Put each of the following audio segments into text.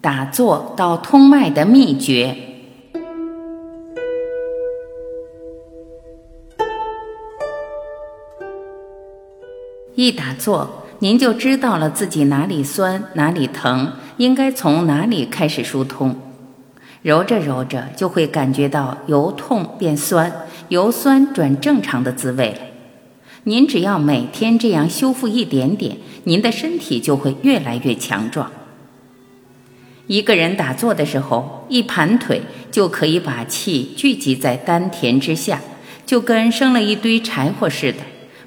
打坐到通脉的秘诀。一打坐，您就知道了自己哪里酸，哪里疼，应该从哪里开始疏通。揉着揉着，就会感觉到由痛变酸，由酸转正常的滋味。您只要每天这样修复一点点，您的身体就会越来越强壮。一个人打坐的时候，一盘腿就可以把气聚集在丹田之下，就跟生了一堆柴火似的。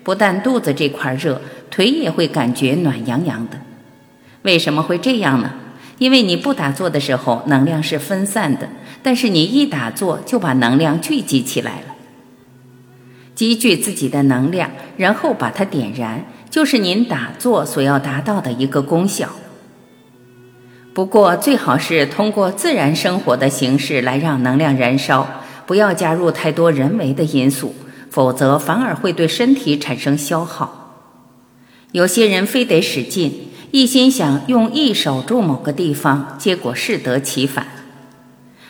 不但肚子这块热，腿也会感觉暖洋洋的。为什么会这样呢？因为你不打坐的时候能量是分散的，但是你一打坐就把能量聚集起来了。积聚自己的能量，然后把它点燃，就是您打坐所要达到的一个功效。不过，最好是通过自然生活的形式来让能量燃烧，不要加入太多人为的因素，否则反而会对身体产生消耗。有些人非得使劲，一心想用意守住某个地方，结果适得其反。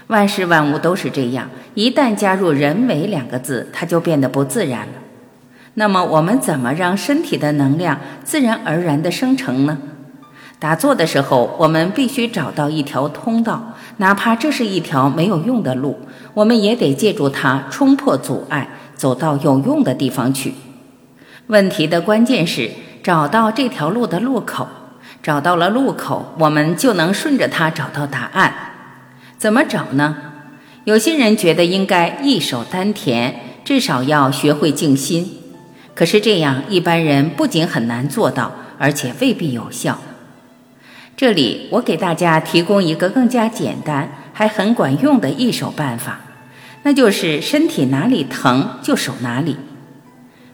万事万物都是这样，一旦加入“人为”两个字，它就变得不自然了。那么，我们怎么让身体的能量自然而然的生成呢？打坐的时候，我们必须找到一条通道，哪怕这是一条没有用的路，我们也得借助它冲破阻碍，走到有用的地方去。问题的关键是找到这条路的路口，找到了路口，我们就能顺着它找到答案。怎么找呢？有些人觉得应该一手丹田，至少要学会静心。可是这样，一般人不仅很难做到，而且未必有效。这里我给大家提供一个更加简单还很管用的一手办法，那就是身体哪里疼就守哪里。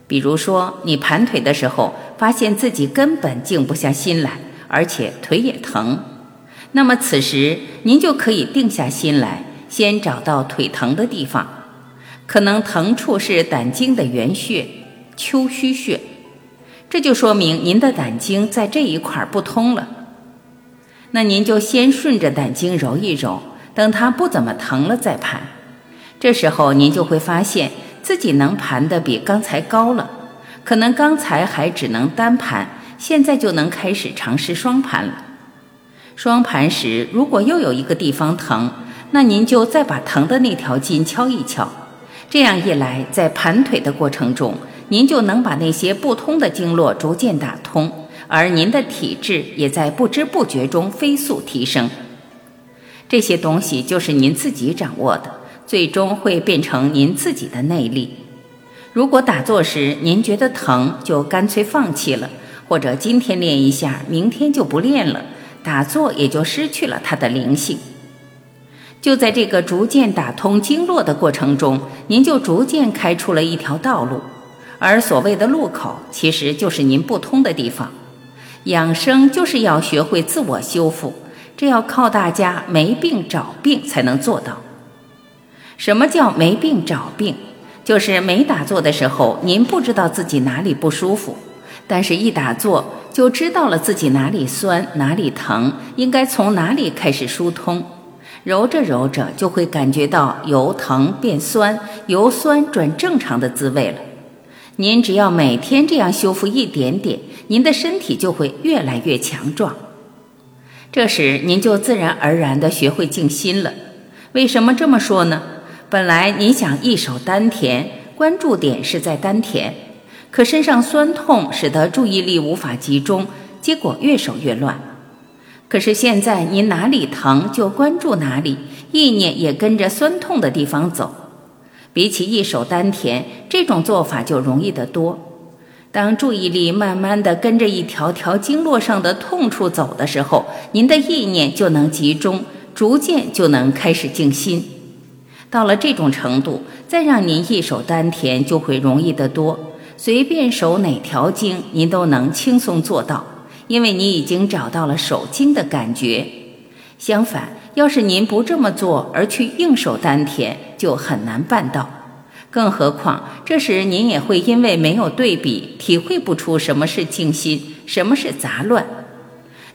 比如说，你盘腿的时候，发现自己根本静不下心来，而且腿也疼，那么此时您就可以定下心来，先找到腿疼的地方，可能疼处是胆经的原穴丘虚穴，这就说明您的胆经在这一块不通了。那您就先顺着胆经揉一揉，等它不怎么疼了再盘。这时候您就会发现自己能盘的比刚才高了，可能刚才还只能单盘，现在就能开始尝试双盘了。双盘时如果又有一个地方疼，那您就再把疼的那条筋敲一敲。这样一来，在盘腿的过程中，您就能把那些不通的经络逐渐打通。而您的体质也在不知不觉中飞速提升，这些东西就是您自己掌握的，最终会变成您自己的内力。如果打坐时您觉得疼，就干脆放弃了，或者今天练一下，明天就不练了，打坐也就失去了它的灵性。就在这个逐渐打通经络的过程中，您就逐渐开出了一条道路，而所谓的路口，其实就是您不通的地方。养生就是要学会自我修复，这要靠大家没病找病才能做到。什么叫没病找病？就是没打坐的时候，您不知道自己哪里不舒服，但是一打坐就知道了自己哪里酸哪里疼，应该从哪里开始疏通。揉着揉着就会感觉到由疼变酸，由酸转正常的滋味了。您只要每天这样修复一点点。您的身体就会越来越强壮，这时您就自然而然地学会静心了。为什么这么说呢？本来您想一手丹田，关注点是在丹田，可身上酸痛使得注意力无法集中，结果越守越乱。可是现在您哪里疼就关注哪里，意念也跟着酸痛的地方走。比起一手丹田，这种做法就容易得多。当注意力慢慢的跟着一条条经络上的痛处走的时候，您的意念就能集中，逐渐就能开始静心。到了这种程度，再让您一手丹田就会容易得多。随便手哪条经，您都能轻松做到，因为你已经找到了手经的感觉。相反，要是您不这么做，而去硬守丹田，就很难办到。更何况，这时您也会因为没有对比，体会不出什么是静心，什么是杂乱。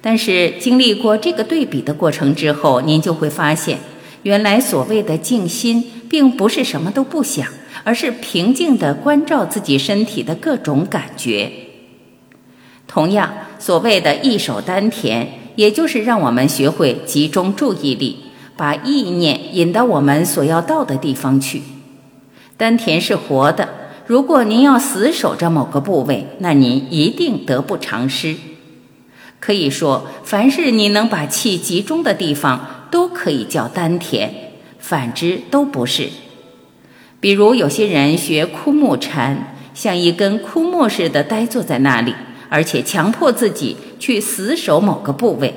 但是经历过这个对比的过程之后，您就会发现，原来所谓的静心，并不是什么都不想，而是平静地关照自己身体的各种感觉。同样，所谓的一手丹田，也就是让我们学会集中注意力，把意念引到我们所要到的地方去。丹田是活的，如果您要死守着某个部位，那您一定得不偿失。可以说，凡是你能把气集中的地方，都可以叫丹田；反之都不是。比如有些人学枯木禅，像一根枯木似的呆坐在那里，而且强迫自己去死守某个部位，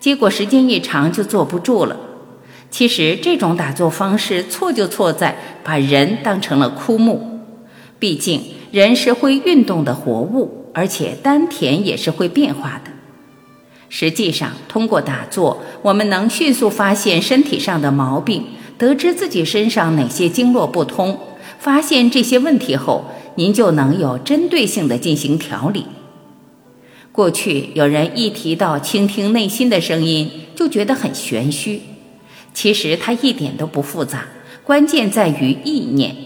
结果时间一长就坐不住了。其实这种打坐方式错就错在把人当成了枯木，毕竟人是会运动的活物，而且丹田也是会变化的。实际上，通过打坐，我们能迅速发现身体上的毛病，得知自己身上哪些经络不通。发现这些问题后，您就能有针对性的进行调理。过去有人一提到倾听内心的声音，就觉得很玄虚，其实它一点都不复杂，关键在于意念。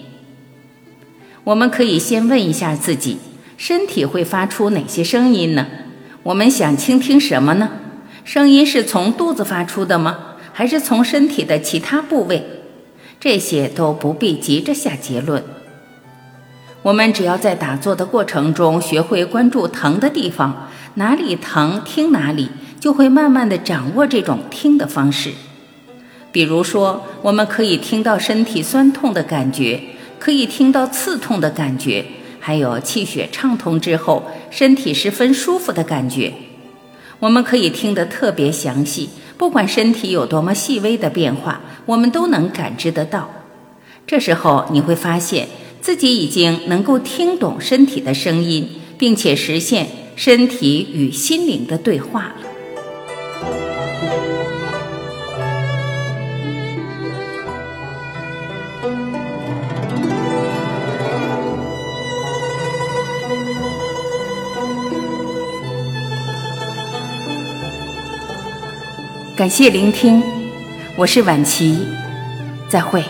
我们可以先问一下自己：身体会发出哪些声音呢？我们想倾听什么呢？声音是从肚子发出的吗？还是从身体的其他部位？这些都不必急着下结论。我们只要在打坐的过程中学会关注疼的地方，哪里疼听哪里，就会慢慢的掌握这种听的方式。比如说，我们可以听到身体酸痛的感觉，可以听到刺痛的感觉。还有气血畅通之后，身体十分舒服的感觉，我们可以听得特别详细。不管身体有多么细微的变化，我们都能感知得到。这时候你会发现自己已经能够听懂身体的声音，并且实现身体与心灵的对话了。感谢聆听，我是晚琪，再会。